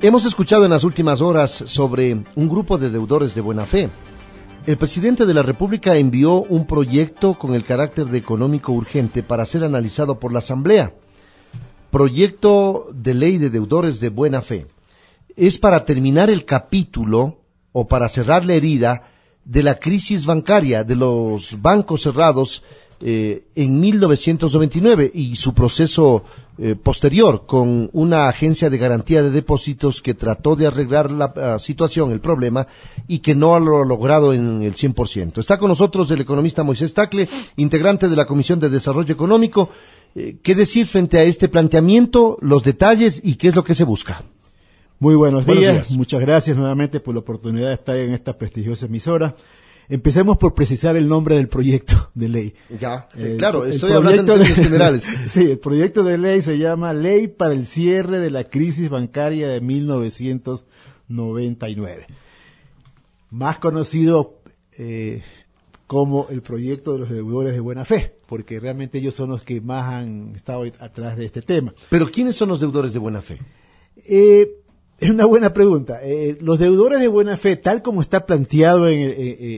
Hemos escuchado en las últimas horas sobre un grupo de deudores de buena fe. El presidente de la República envió un proyecto con el carácter de económico urgente para ser analizado por la Asamblea. Proyecto de ley de deudores de buena fe. Es para terminar el capítulo o para cerrar la herida de la crisis bancaria de los bancos cerrados eh, en 1999 y su proceso eh, posterior con una agencia de garantía de depósitos que trató de arreglar la uh, situación, el problema, y que no lo ha logrado en el 100%. Está con nosotros el economista Moisés Tacle, integrante de la Comisión de Desarrollo Económico. Eh, ¿Qué decir frente a este planteamiento, los detalles y qué es lo que se busca? Muy buenos, buenos días. días. Muchas gracias nuevamente por la oportunidad de estar en esta prestigiosa emisora. Empecemos por precisar el nombre del proyecto de ley. Ya, eh, claro, estoy hablando en términos generales. sí, el proyecto de ley se llama Ley para el cierre de la crisis bancaria de 1999. Más conocido eh, como el proyecto de los deudores de buena fe, porque realmente ellos son los que más han estado atrás de este tema. Pero ¿quiénes son los deudores de buena fe? Eh, es una buena pregunta. Eh, los deudores de buena fe, tal como está planteado en el,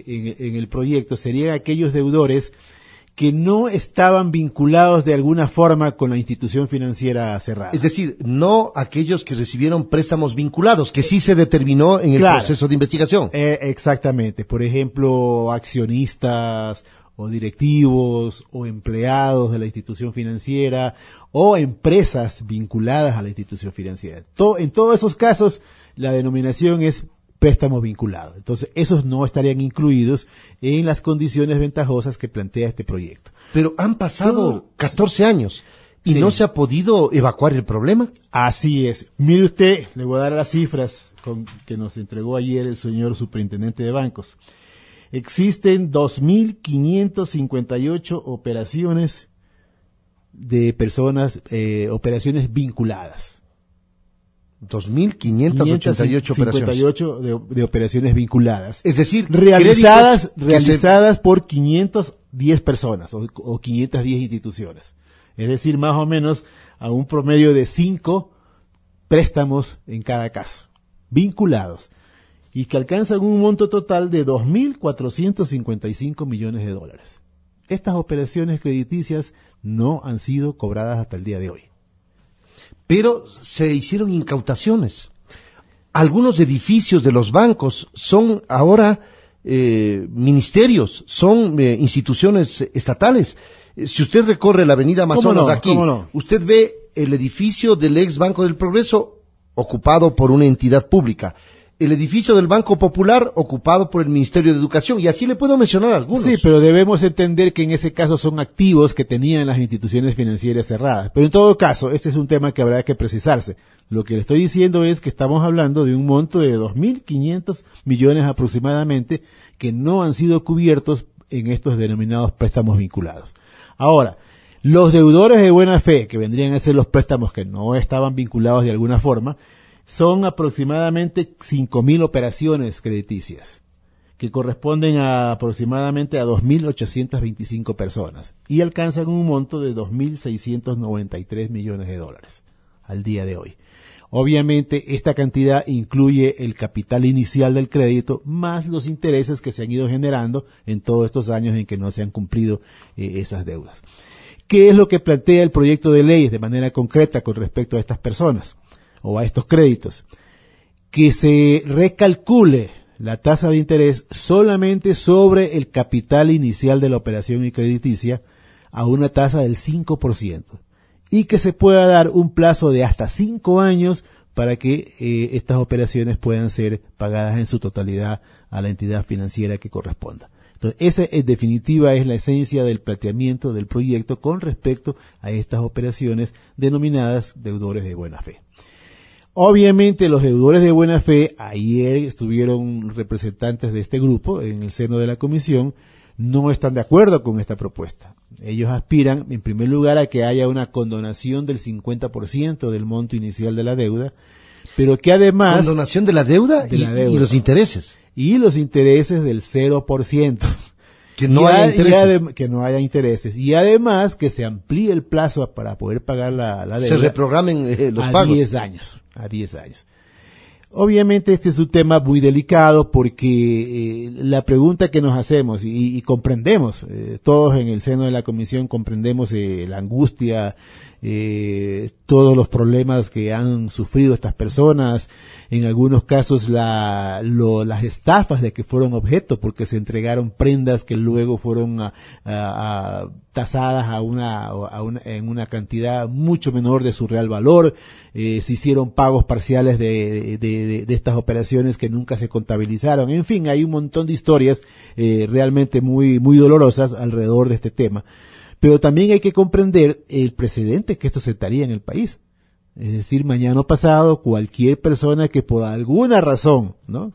en, en el, proyecto, serían aquellos deudores que no estaban vinculados de alguna forma con la institución financiera cerrada. Es decir, no aquellos que recibieron préstamos vinculados, que sí se determinó en el claro, proceso de investigación. Eh, exactamente. Por ejemplo, accionistas o directivos o empleados de la institución financiera o empresas vinculadas a la institución financiera. en todos esos casos, la denominación es préstamo vinculado. Entonces, esos no estarían incluidos en las condiciones ventajosas que plantea este proyecto. Pero han pasado Todo, 14 años y sí. no se ha podido evacuar el problema. Así es. Mire usted, le voy a dar las cifras con, que nos entregó ayer el señor superintendente de bancos existen 2.558 operaciones de personas, eh, operaciones vinculadas. 2.588 operaciones. De, de, operaciones vinculadas. Es decir, realizadas, realizadas se... por 510 personas o, o 510 instituciones. Es decir, más o menos a un promedio de 5 préstamos en cada caso, vinculados y que alcanzan un monto total de 2.455 millones de dólares. Estas operaciones crediticias no han sido cobradas hasta el día de hoy. Pero se hicieron incautaciones. Algunos edificios de los bancos son ahora eh, ministerios, son eh, instituciones estatales. Si usted recorre la avenida Amazonas no? aquí, no? usted ve el edificio del ex Banco del Progreso ocupado por una entidad pública el edificio del Banco Popular ocupado por el Ministerio de Educación y así le puedo mencionar algunos. Sí, pero debemos entender que en ese caso son activos que tenían las instituciones financieras cerradas. Pero en todo caso, este es un tema que habrá que precisarse. Lo que le estoy diciendo es que estamos hablando de un monto de 2.500 millones aproximadamente que no han sido cubiertos en estos denominados préstamos vinculados. Ahora, los deudores de buena fe, que vendrían a ser los préstamos que no estaban vinculados de alguna forma, son aproximadamente 5.000 operaciones crediticias, que corresponden a aproximadamente a 2.825 personas y alcanzan un monto de 2.693 millones de dólares al día de hoy. Obviamente esta cantidad incluye el capital inicial del crédito más los intereses que se han ido generando en todos estos años en que no se han cumplido eh, esas deudas. ¿Qué es lo que plantea el proyecto de ley de manera concreta con respecto a estas personas? O a estos créditos, que se recalcule la tasa de interés solamente sobre el capital inicial de la operación crediticia a una tasa del 5% y que se pueda dar un plazo de hasta 5 años para que eh, estas operaciones puedan ser pagadas en su totalidad a la entidad financiera que corresponda. Entonces, esa en definitiva es la esencia del planteamiento del proyecto con respecto a estas operaciones denominadas deudores de buena fe. Obviamente los deudores de buena fe, ayer estuvieron representantes de este grupo en el seno de la comisión, no están de acuerdo con esta propuesta. Ellos aspiran, en primer lugar, a que haya una condonación del 50% del monto inicial de la deuda, pero que además... Condonación de la deuda, De y, la deuda. y los intereses. Y los intereses del 0%. Que no haya a- intereses. que no haya intereses. Y además que se amplíe el plazo para poder pagar la, la Se deuda. reprogramen eh, los a pagos. 10 años, a 10 años. Obviamente este es un tema muy delicado porque eh, la pregunta que nos hacemos y, y comprendemos, eh, todos en el seno de la comisión comprendemos eh, la angustia, todos los problemas que han sufrido estas personas, en algunos casos la, lo- las estafas de que fueron objeto porque se entregaron prendas que luego fueron a- a- a- tasadas a una, en una cantidad mucho menor de su real valor, se hicieron pagos parciales de- de- de estas operaciones que nunca se contabilizaron, en fin, hay un montón de historias eh, realmente muy, muy dolorosas alrededor de este tema. Pero también hay que comprender el precedente que esto sentaría en el país. Es decir, mañana o pasado, cualquier persona que por alguna razón, ¿no?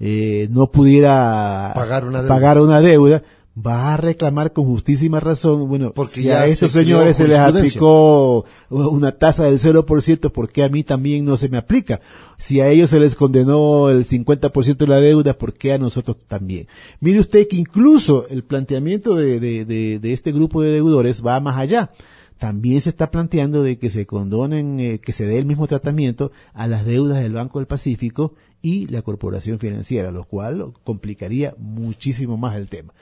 Eh, no pudiera Pagar una deuda. pagar una deuda, va a reclamar con justísima razón, bueno, Porque si a estos señores se les aplicó una tasa del 0%, ¿por qué a mí también no se me aplica? Si a ellos se les condenó el 50% de la deuda, ¿por qué a nosotros también? Mire usted que incluso el planteamiento de, de- de- de este grupo de deudores va más allá. También se está planteando de que se condonen, eh, que se dé el mismo tratamiento a las deudas del Banco del Pacífico y la Corporación Financiera, lo cual complicaría muchísimo más el tema.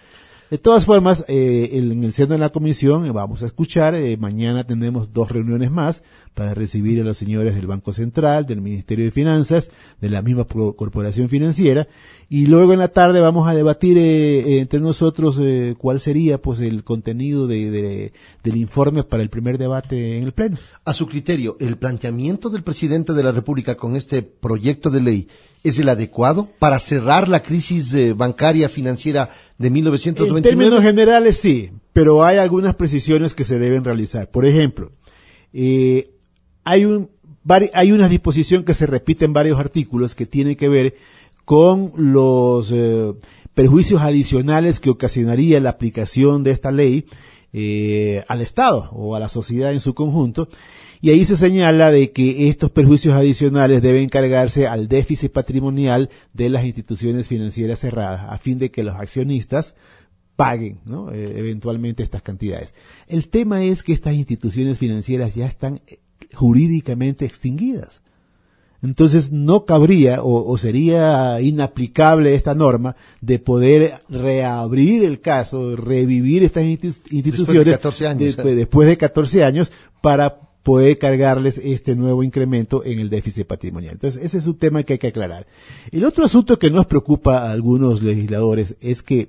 De todas formas, eh, en el seno de la comisión eh, vamos a escuchar, eh, mañana tendremos dos reuniones más para recibir a los señores del Banco Central, del Ministerio de Finanzas, de la misma corporación financiera, y luego en la tarde vamos a debatir eh, eh, entre nosotros eh, cuál sería pues el contenido de, de- del informe para el primer debate en el Pleno. A su criterio, ¿el planteamiento del presidente de la República con este proyecto de ley es el adecuado para cerrar la crisis eh, bancaria financiera de En 1929? términos generales sí, pero hay algunas precisiones que se deben realizar. Por ejemplo, eh, hay, un, hay una disposición que se repite en varios artículos que tiene que ver con los eh, perjuicios adicionales que ocasionaría la aplicación de esta ley eh, al Estado o a la sociedad en su conjunto. Y ahí se señala de que estos perjuicios adicionales deben cargarse al déficit patrimonial de las instituciones financieras cerradas, a fin de que los accionistas paguen ¿no? Eh, eventualmente estas cantidades. El tema es que estas instituciones financieras ya están jurídicamente extinguidas. Entonces no cabría o, o sería inaplicable esta norma de poder reabrir el caso, revivir estas insti- instituciones 14 años, después, ¿eh? después de 14 años para poder cargarles este nuevo incremento en el déficit patrimonial. Entonces ese es un tema que hay que aclarar. El otro asunto que nos preocupa a algunos legisladores es que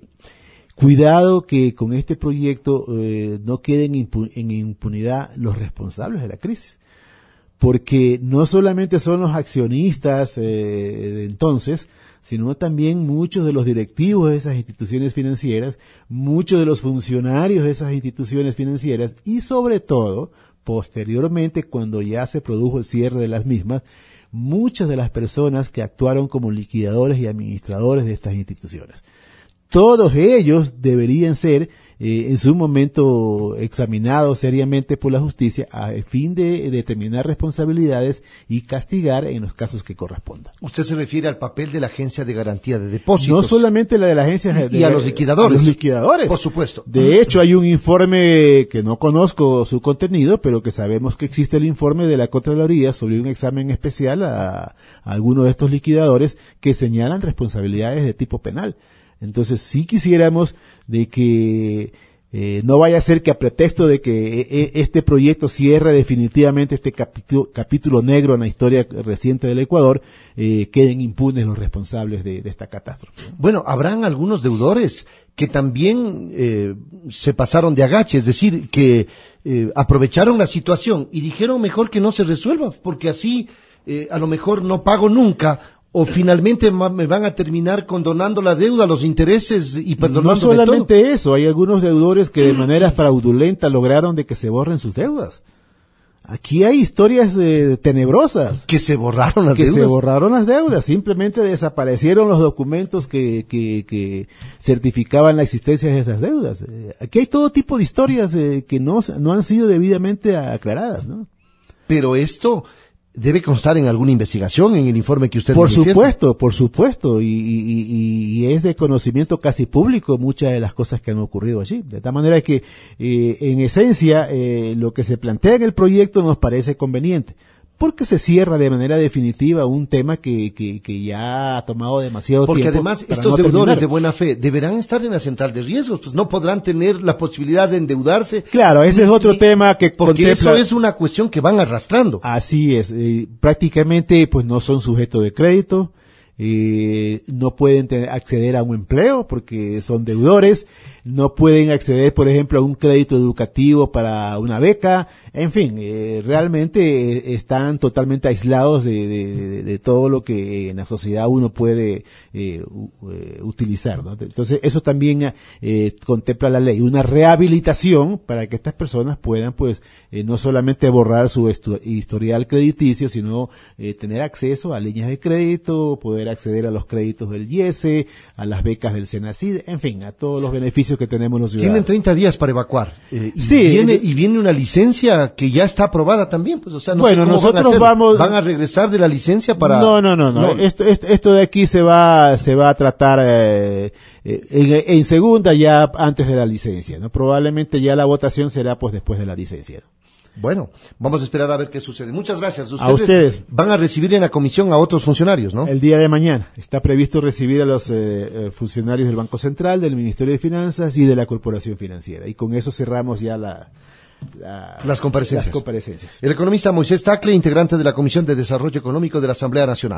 Cuidado que con este proyecto eh, no queden impu- en impunidad los responsables de la crisis porque no solamente son los accionistas eh, de entonces, sino también muchos de los directivos de esas instituciones financieras, muchos de los funcionarios de esas instituciones financieras y sobre todo, posteriormente, cuando ya se produjo el cierre de las mismas, muchas de las personas que actuaron como liquidadores y administradores de estas instituciones todos ellos deberían ser eh, en su momento examinados seriamente por la justicia a fin de determinar responsabilidades y castigar en los casos que correspondan. Usted se refiere al papel de la Agencia de Garantía de Depósitos. No solamente la de la agencia Y- de- y a los liquidadores. a los liquidadores. Por supuesto. De hecho, hay un informe que no conozco su contenido, pero que sabemos que existe el informe de la Contraloría sobre un examen especial a, a algunos de estos liquidadores que señalan responsabilidades de tipo penal. Entonces, sí quisiéramos de que eh, no vaya a ser que a pretexto de que eh, eh, este proyecto cierre definitivamente este capítulo, capítulo negro en la historia reciente del Ecuador, queden impunes los responsables de, esta catástrofe. Bueno, habrán algunos deudores que también se pasaron de agache, es decir, que aprovecharon la situación y dijeron mejor que no se resuelva, porque así a lo mejor no pago nunca o finalmente me van a terminar condonando la deuda, los intereses y perdonando No solamente eso, hay algunos deudores que de manera fraudulenta lograron de que se borren sus deudas. Aquí hay historias eh, tenebrosas. Que se borraron las que deudas. se borraron las deudas, simplemente desaparecieron los documentos que, que, que certificaban la existencia de esas deudas. Eh, aquí hay todo tipo de historias eh, que no, no han sido debidamente aclaradas, ¿no? Pero esto debe constar en alguna investigación, en el informe que usted Por manifiesta. supuesto, por supuesto, y, y- y- y es de conocimiento casi público muchas de las cosas que han ocurrido allí. De tal manera que, eh, en esencia, eh, lo que se plantea en el proyecto nos parece conveniente, porque se cierra de manera definitiva un tema que, que, que ya ha tomado demasiado Porque tiempo. además para estos no deudores terminar. de buena fe deberán estar en la central de riesgos, pues no podrán tener la posibilidad de endeudarse. Claro, ese es otro Y- tema que Porque contempla- eso es una cuestión que van arrastrando. Así es, eh, prácticamente pues no son sujetos de crédito, eh, no pueden acceder a un empleo porque son deudores, no pueden acceder, por ejemplo, a un crédito educativo para una beca, en fin, eh, realmente eh, están totalmente aislados de, de- todo lo que en la sociedad uno puede eh, utilizar. Entonces, eso también contempla la ley, una rehabilitación para que estas personas puedan, pues, no solamente borrar su historial crediticio, sino tener acceso a líneas de crédito, poder acceder a los créditos del IESE, a las becas del SENACID, en fin, a todos los beneficios que tenemos los ciudadanos. Tienen 30 días para evacuar. eh, y, Sí, viene, y viene una licencia que ya está aprobada también. Pues, o sea, no Bueno, sé cómo van a nosotros vamos- ¿Van a regresar de la licencia para.? No, no, no, no. Esto, esto, esto de aquí se va, se va a tratar eh, eh, en, en segunda ya antes de la licencia, ¿no? Probablemente ya la votación será pues después de la licencia. Bueno, vamos a esperar a ver qué sucede. Muchas gracias. A ustedes. van a recibir en la comisión a otros funcionarios, ¿no? El día de mañana está previsto recibir a los eh, eh, funcionarios del Banco Central, del Ministerio de Finanzas y de la Corporación Financiera. Y con eso cerramos ya la, la- Las comparecencias. Las comparecencias. El economista Moisés Tacle, integrante de la Comisión de Desarrollo Económico de la Asamblea Nacional.